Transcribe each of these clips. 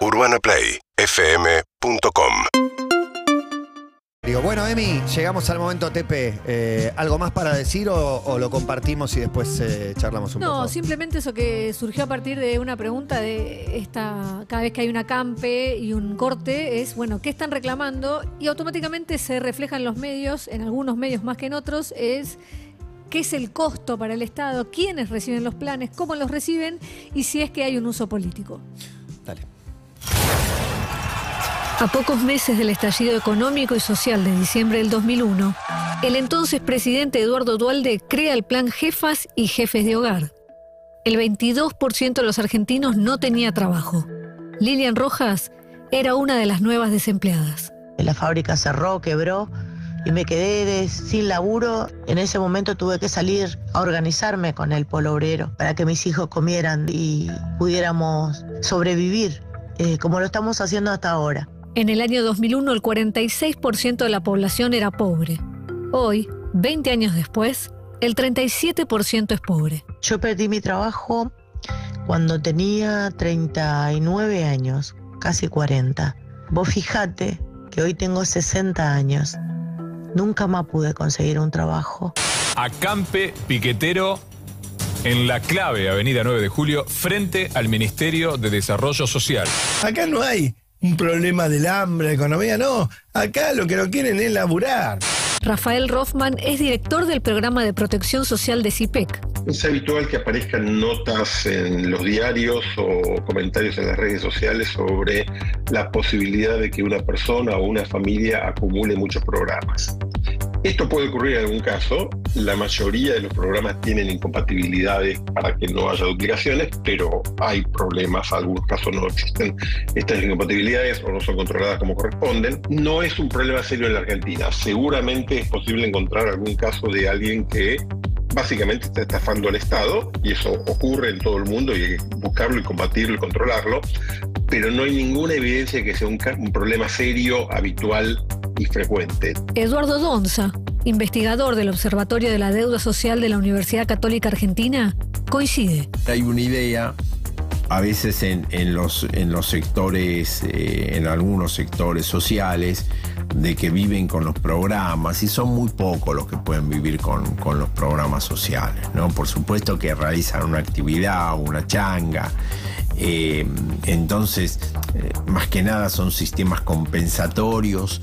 UrbanaPlayFM.com Digo, bueno, Emi, llegamos al momento TP. Eh, ¿Algo más para decir o, o lo compartimos y después eh, charlamos un No, poco? simplemente eso que surgió a partir de una pregunta de esta, cada vez que hay una campe y un corte, es, bueno, ¿qué están reclamando? Y automáticamente se refleja en los medios, en algunos medios más que en otros, es qué es el costo para el Estado, quiénes reciben los planes, cómo los reciben y si es que hay un uso político. Dale. A pocos meses del estallido económico y social de diciembre del 2001, el entonces presidente Eduardo Dualde crea el plan Jefas y Jefes de Hogar. El 22% de los argentinos no tenía trabajo. Lilian Rojas era una de las nuevas desempleadas. La fábrica cerró, quebró y me quedé sin laburo. En ese momento tuve que salir a organizarme con el polo obrero para que mis hijos comieran y pudiéramos sobrevivir eh, como lo estamos haciendo hasta ahora. En el año 2001 el 46% de la población era pobre. Hoy, 20 años después, el 37% es pobre. Yo perdí mi trabajo cuando tenía 39 años, casi 40. Vos fijate que hoy tengo 60 años. Nunca más pude conseguir un trabajo. Acampe Piquetero en la clave Avenida 9 de Julio frente al Ministerio de Desarrollo Social. Acá no hay un problema del hambre, de economía, no. Acá lo que no quieren es laburar. Rafael Rothman es director del programa de protección social de CIPEC. Es habitual que aparezcan notas en los diarios o comentarios en las redes sociales sobre la posibilidad de que una persona o una familia acumule muchos programas. Esto puede ocurrir en algún caso. La mayoría de los programas tienen incompatibilidades para que no haya duplicaciones, pero hay problemas. En algunos casos no existen estas incompatibilidades o no son controladas como corresponden. No es un problema serio en la Argentina. Seguramente es posible encontrar algún caso de alguien que básicamente está estafando al Estado, y eso ocurre en todo el mundo, y hay que buscarlo y combatirlo y controlarlo, pero no hay ninguna evidencia de que sea un, problema serio, habitual y frecuente. Eduardo Donza, investigador del Observatorio de la Deuda Social de la Universidad Católica Argentina, coincide. Hay una idea, a veces en, en los, en los sectores, eh, en algunos sectores sociales, de que viven con los programas y son muy pocos los que pueden vivir con, con los programas sociales, ¿no? Por supuesto que realizan una actividad, una changa. Eh, entonces, eh, más que nada son sistemas compensatorios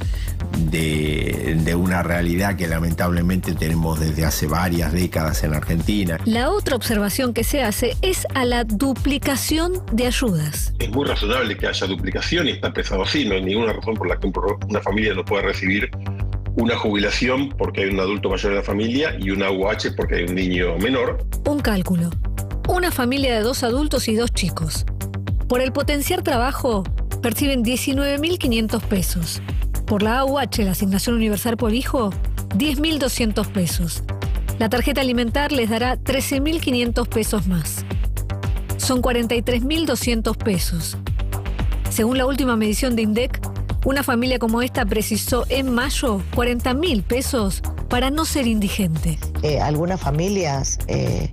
de, de una realidad que lamentablemente tenemos desde hace varias décadas en Argentina. La otra observación que se hace es a la duplicación de ayudas. Es muy razonable que haya duplicación y está pensado así, no hay ninguna razón por la que una familia no pueda recibir una jubilación porque hay un adulto mayor en la familia y una UH porque hay un niño menor. Un cálculo. Una familia de dos adultos y dos chicos. Por el potenciar trabajo, perciben 19.500 pesos. Por la AUH, la asignación universal por hijo, 10.200 pesos. La tarjeta alimentar les dará 13.500 pesos más. Son 43.200 pesos. Según la última medición de INDEC, una familia como esta precisó en mayo 40.000 pesos para no ser indigente. Eh, algunas familias eh,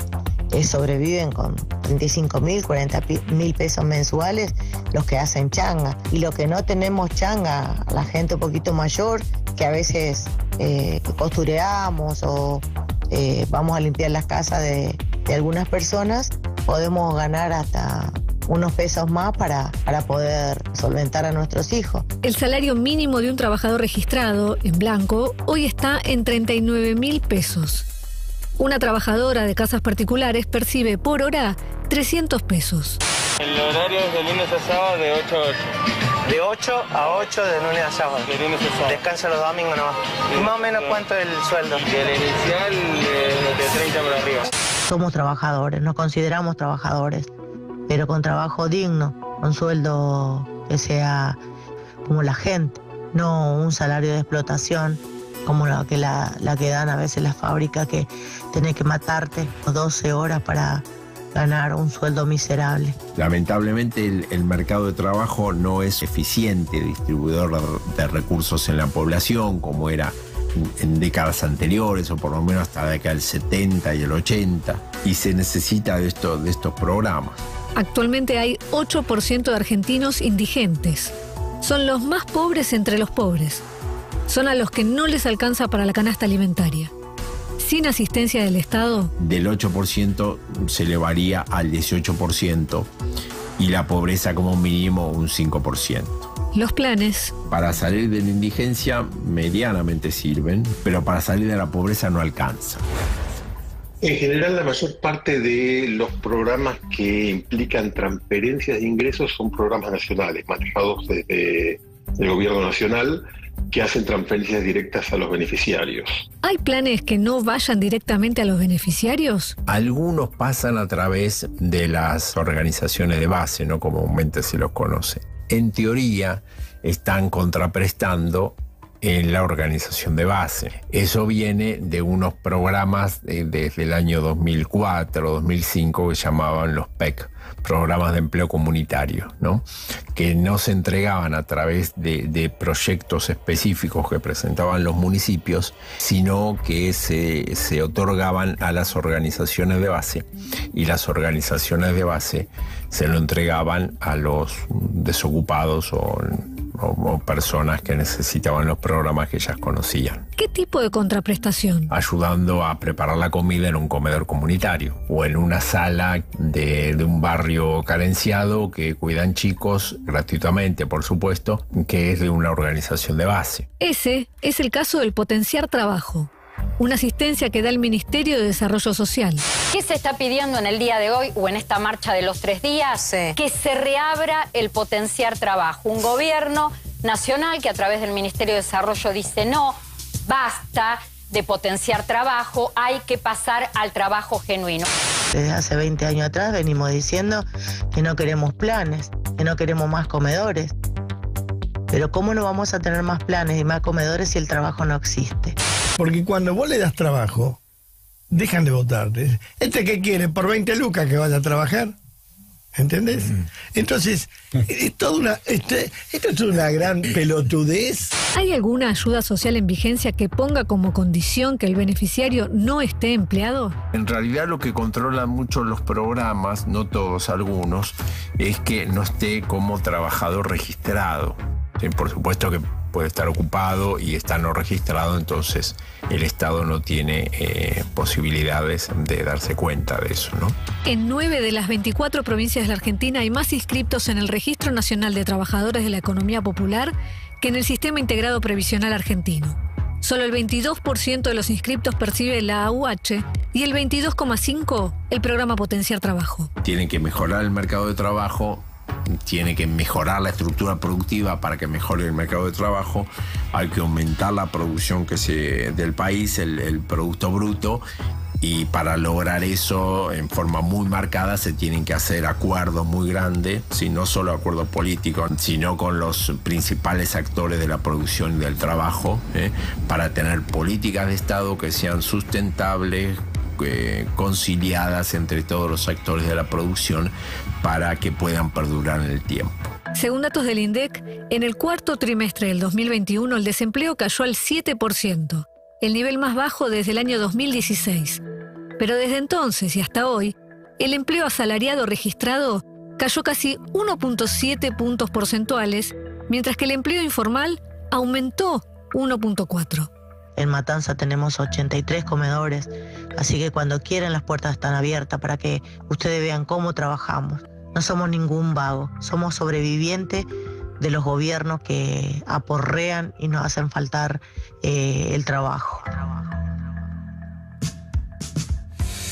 eh, sobreviven con 35 mil, 40 mil pesos mensuales, los que hacen changa. Y los que no tenemos changa, la gente un poquito mayor, que a veces eh, costureamos o eh, vamos a limpiar las casas de, de algunas personas, podemos ganar hasta unos pesos más para, para poder solventar a nuestros hijos. El salario mínimo de un trabajador registrado, en blanco, hoy está en 39 mil pesos. Una trabajadora de casas particulares percibe por hora 300 pesos. El horario es de lunes a sábado de 8 a 8. De 8 a 8 de lunes a sábado. De lunes a sábado. Descansa los domingos nomás. ¿Y más o menos cuánto es el sueldo? Y el inicial de, de 30 para arriba. Somos trabajadores, nos consideramos trabajadores, pero con trabajo digno, con sueldo que sea como la gente, no un salario de explotación como la que, la, la que dan a veces las fábricas que tenés que matarte 12 horas para ganar un sueldo miserable. Lamentablemente el, el mercado de trabajo no es eficiente distribuidor de, recursos en la población como era en, en décadas anteriores o por lo menos hasta la década del 70 y el 80 y se necesita de, esto, de estos programas. Actualmente hay 8% de argentinos indigentes. Son los más pobres entre los pobres. Son a los que no les alcanza para la canasta alimentaria. Sin asistencia del Estado, Del 8% se elevaría al 18% y la pobreza como mínimo un 5%. los planes Para salir de la indigencia medianamente sirven, pero para salir de la pobreza no alcanza. En general, la mayor parte de los programas que implican transferencias de ingresos son programas nacionales, manejados desde el gobierno nacional, que hacen transferencias directas a los beneficiarios. ¿Hay planes que no vayan directamente a los beneficiarios? Algunos pasan a través de las organizaciones de base, ¿no? Comúnmente se los conoce. En teoría, están contraprestando en la organización de base. Eso viene de unos programas desde el año 2004, 2005 que llamaban los PEC, programas de empleo comunitario, ¿no? que no se entregaban a través de, de proyectos específicos que presentaban los municipios, sino que se, se otorgaban a las organizaciones de base y las organizaciones de base se lo entregaban a los desocupados o, o- o personas que necesitaban los programas que ellas conocían, ¿Qué tipo de contraprestación? ayudando a preparar la comida en un comedor comunitario o en una sala de, de un barrio carenciado que cuidan chicos gratuitamente, por supuesto, que es de una organización de base. Ese es el caso del potenciar trabajo, una asistencia que da el Ministerio de Desarrollo Social. ¿Qué se está pidiendo en el día de hoy o en esta marcha de los tres días? Que se reabra el potenciar trabajo. Un gobierno nacional que a través del Ministerio de Desarrollo dice no, basta de potenciar trabajo, hay que pasar al trabajo genuino. Desde hace 20 años atrás venimos diciendo que no queremos planes, que no queremos más comedores. Pero ¿cómo no vamos a tener más planes y más comedores si el trabajo no existe? Porque cuando vos le das trabajo, dejan de votarte. ¿Este qué quiere? ¿Por 20 lucas que vaya a trabajar? ¿Entendés? Entonces, es toda una, este- esto es una gran pelotudez. ¿Hay alguna ayuda social en vigencia que ponga como condición que el beneficiario no esté empleado? En realidad lo que controlan mucho los programas, no todos, algunos, es que no esté como trabajador registrado. Sí, por supuesto que puede estar ocupado y está no registrado, entonces el Estado no tiene eh, posibilidades de darse cuenta de eso, ¿no? En nueve de las 24 provincias de la Argentina hay más inscriptos en el Registro Nacional de Trabajadores de la Economía Popular que en el Sistema Integrado Previsional Argentino. Solo el 22% de los inscriptos percibe la AUH y el 22,5% el programa Potenciar Trabajo. Tienen que mejorar el mercado de trabajo, tiene que mejorar la estructura productiva para que mejore el mercado de trabajo, hay que aumentar la producción que se, del país, el, Producto Bruto, y para lograr eso en forma muy marcada se tienen que hacer acuerdos muy grandes, si no solo acuerdos políticos, sino con los principales actores de la producción y del trabajo, ¿eh? para tener políticas de Estado que sean sustentables, eh, conciliadas entre todos los actores de la producción para que puedan perdurar en el tiempo. Según datos del INDEC, en el cuarto trimestre del 2021 el desempleo cayó al 7%, el nivel más bajo desde el año 2016. Pero desde entonces y hasta hoy, el empleo asalariado registrado cayó casi 1.7 puntos porcentuales, mientras que el empleo informal aumentó 1.4. En Matanza tenemos 83 comedores, así que cuando quieran las puertas están abiertas para que ustedes vean cómo trabajamos. No somos ningún vago, somos sobrevivientes de los gobiernos que aporrean y nos hacen faltar eh, el trabajo.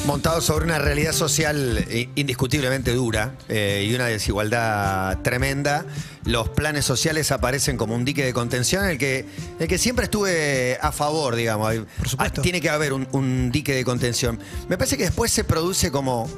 Montado sobre una realidad social eh, indiscutiblemente dura eh, y una desigualdad tremenda, los planes sociales aparecen como un dique de contención en el que, el que siempre estuve a favor, digamos. Por supuesto. tiene que haber un, un dique de contención. Me parece que después se produce como.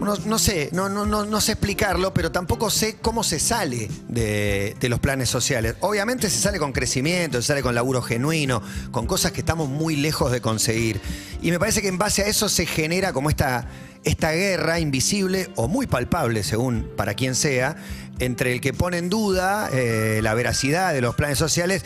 No, no sé, no, no, no, no sé explicarlo, pero tampoco sé cómo se sale de, de los planes sociales. Obviamente se sale con crecimiento, se sale con laburo genuino, con cosas que estamos muy lejos de conseguir. Y me parece que en base a eso se genera como esta, esta guerra invisible o muy palpable, según para quien sea, entre el que pone en duda eh, la veracidad de los planes sociales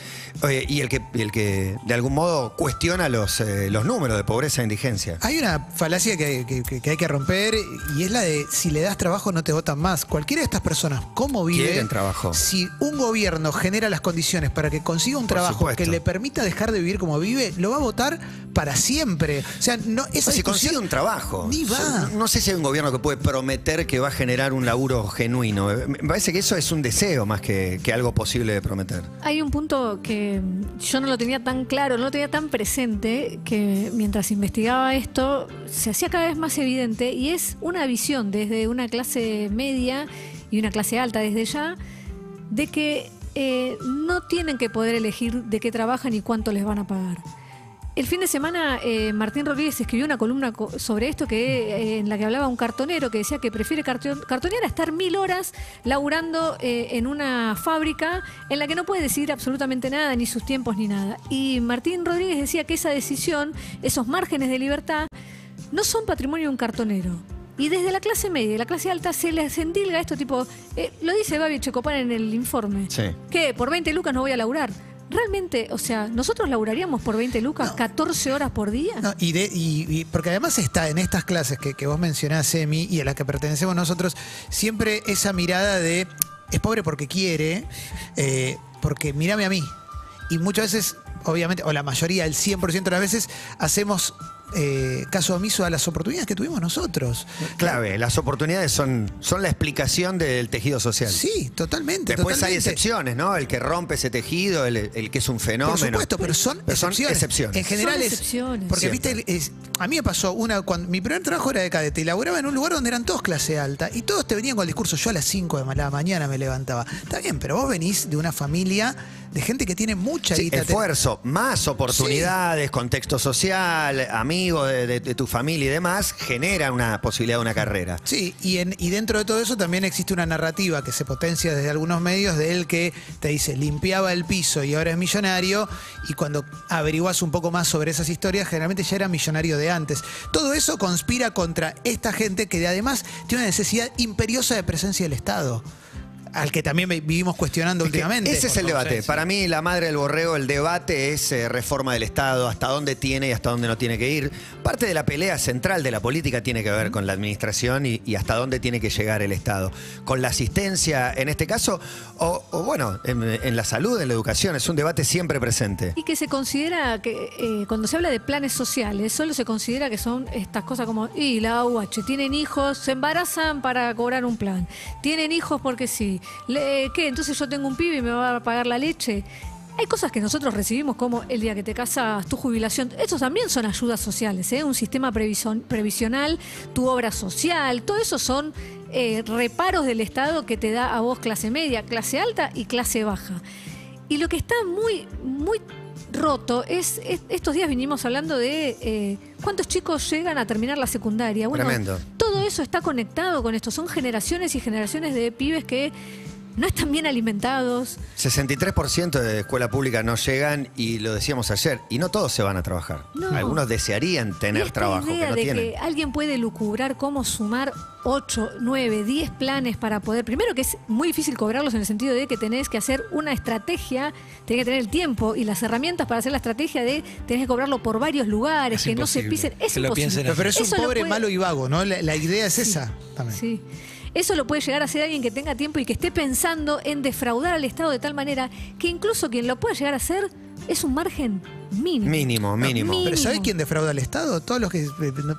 eh, y el que, el que de algún modo cuestiona los, eh, los números de pobreza e indigencia. Hay una falacia que, que- hay que romper y es la de si le das trabajo no te votan más. Cualquiera de estas personas, ¿cómo vive? Quieren trabajo. Si un gobierno genera las condiciones para que consiga un trabajo que le permita dejar de vivir como vive, lo va a votar para siempre. O sea, no, esa si discusión consigue un trabajo. Ni va. O sea, No sé si hay un gobierno que puede prometer que va a generar un laburo genuino. Me parece que eso es un deseo más que, que algo posible de prometer. Hay un punto que yo no lo tenía tan claro, no lo tenía tan presente, que mientras investigaba esto se hacía cada vez más evidente y es una visión desde una clase media y una clase alta desde ya, de que eh, no tienen que poder elegir de qué trabajan y cuánto les van a pagar. El fin de semana eh, Martín Rodríguez escribió una columna co- sobre esto que eh, en la que hablaba un cartonero que decía que prefiere carton- cartonear a estar mil horas laburando eh, en una fábrica en la que no puede decidir absolutamente nada, ni sus tiempos ni nada. Y Martín Rodríguez decía que esa decisión, esos márgenes de libertad, no son patrimonio de un cartonero. Y desde la clase media y la clase alta se les endilga esto tipo, lo dice Babi Checopar en el informe. Sí. ¿Qué? ¿Por 20 lucas no voy a laburar? Realmente, o sea, ¿nosotros laburaríamos por 20 lucas 14 horas por día? No, y, de, y- y- porque además está en estas clases que, que vos mencionás, Emi, y a las que pertenecemos nosotros, siempre esa mirada de es pobre porque quiere, eh, porque mírame a mí. Y muchas veces, obviamente, o la mayoría, el 100% de las veces, hacemos eh, caso omiso a las oportunidades que tuvimos nosotros. Clave, las oportunidades son, son la explicación del tejido social. Sí, totalmente. Después hay excepciones, ¿no? El que rompe ese tejido, el, el que es un fenómeno. Por supuesto, pero son, Pero son excepciones. excepciones. En general Son es. excepciones. Porque, Siempre. viste, es- a mí me pasó una. Cuando, mi primer trabajo era de cadete y laburaba en un lugar donde eran todos clase alta y todos te venían con el discurso. Yo a las 5 de la mañana me levantaba. Está bien, pero vos venís de una familia de gente que tiene mucha Sí, guita. Esfuerzo, más oportunidades, contexto social, amigos de, de- de tu familia y demás, genera una posibilidad de una carrera. Sí, y, en, y dentro de todo eso también existe una narrativa que se potencia desde algunos medios de él que te dice limpiaba el piso y ahora es millonario y cuando averiguas un poco más sobre esas historias generalmente ya era millonario de antes. Todo eso conspira contra esta gente que además tiene una necesidad imperiosa de presencia del Estado, al que también vi- vivimos cuestionando Es últimamente. Ese es el debate. Para mí, la madre del borrego, el debate es eh, reforma del Estado, hasta dónde tiene y hasta dónde no tiene que ir. Parte de la pelea central de la política tiene que ver con la administración y, y hasta dónde tiene que llegar el Estado. Con la asistencia, en este caso, o, o bueno, en, en la salud, en la educación, es un debate siempre presente. Y que se considera que eh, cuando se habla de planes sociales, solo se considera que son estas cosas como, y la AUH, tienen hijos, se embarazan para cobrar un plan, tienen hijos porque sí, ¿qué? Entonces yo tengo un pibe y me va a pagar la leche. Hay cosas que nosotros recibimos como el día que te casas, tu jubilación. Estos también son ayudas sociales, ¿eh? un sistema previsional, tu obra social, todo eso son eh, reparos del Estado que te da a vos clase media, clase alta y clase baja. Y lo que está muy, muy roto es, es- estos días vinimos hablando de eh, cuántos chicos llegan a terminar la secundaria. Bueno, Tremendo. todo eso está conectado con esto. Son generaciones y generaciones de pibes que no están bien alimentados. 63% de escuela pública no llegan y lo decíamos ayer, y no todos se van a trabajar. No. Algunos desearían Y tener esta trabajo, que idea no de tienen. que alguien puede lucubrar cómo sumar 8, 9, 10 planes para poder. Primero que es muy difícil cobrarlos en el sentido de que tenés que hacer una estrategia, tenés que tener el tiempo y las herramientas para hacer la estrategia de tenés que cobrarlo por varios lugares, Es que no se pisen. Es Que lo imposible. piensen Pero, es un Eso lo pobre puede- malo y vago, ¿no? La, la idea es esa también. Sí. Eso lo puede llegar a hacer alguien que tenga tiempo y que esté pensando en defraudar al Estado de tal manera que incluso quien lo pueda llegar a hacer es un margen mínimo. Mínimo, mínimo. Mínimo. Pero ¿sabés quién defrauda al Estado? Todos los que eh,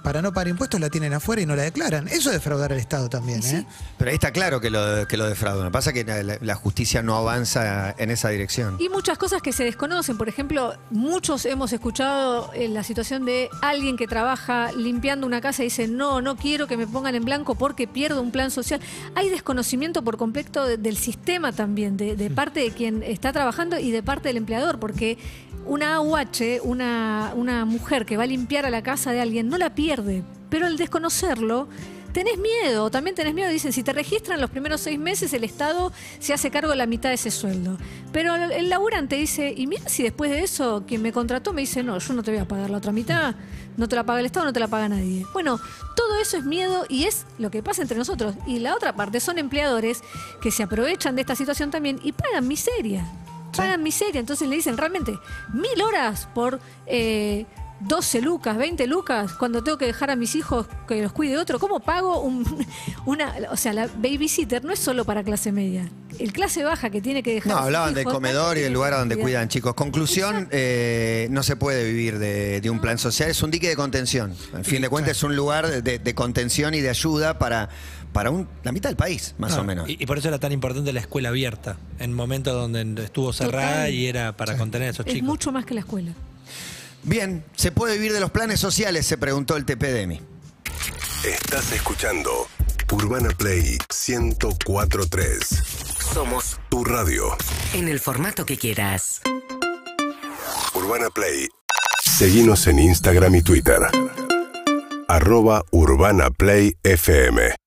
para no pagar impuestos la tienen afuera y no la declaran. Eso es defraudar al Estado también, ¿eh? Pero ahí está claro que lo, que lo defraudan. Lo que pasa es que la, la justicia no avanza en esa dirección. Y muchas cosas que se desconocen. Por ejemplo, muchos hemos escuchado en la situación de alguien que trabaja limpiando una casa y dice, no, no quiero que me pongan en blanco porque pierdo un plan social. Hay desconocimiento por completo de- del sistema también, de, de parte de quien está trabajando y de parte del empleador, porque una AUH, una, una mujer que va a limpiar a la casa de alguien, no la pierde, pero al desconocerlo tenés miedo, también tenés miedo, dicen, si te registran los primeros seis meses, el Estado se hace cargo de la mitad de ese sueldo. Pero el, el laburante dice, y mira si después de eso quien me contrató me dice, no, yo no te voy a pagar la otra mitad, no te la paga el Estado, no te la paga nadie. Bueno, todo eso es miedo y es lo que pasa entre nosotros. Y la otra parte son empleadores que se aprovechan de esta situación también y pagan miseria. Pagan miseria. Entonces le dicen realmente mil horas por eh, 12 lucas, 20 lucas, cuando tengo que dejar a mis hijos que los cuide otro. ¿Cómo pago un, una. O sea, la babysitter no es solo para clase media. El clase baja que tiene que dejar. No, hablaban del comedor y del lugar donde cuidan, chicos. Conclusión, eh, no se puede vivir de, de un plan social, es un dique de contención. Al fin de cuentas es un lugar de, de contención y de ayuda para, para un- la mitad del país, más No, o menos. Y, y por eso era tan importante la escuela abierta, en momentos donde estuvo cerrada Total. y era para contener a esos Es chicos. mucho más que la escuela. Bien, ¿se puede vivir de los planes sociales? Se preguntó el TPDMI. Estás escuchando Urbana Play 1043. Somos Tu radio. en el formato que quieras. Urbana Play. Seguimos en Instagram y Twitter. Arroba Urbana Play FM.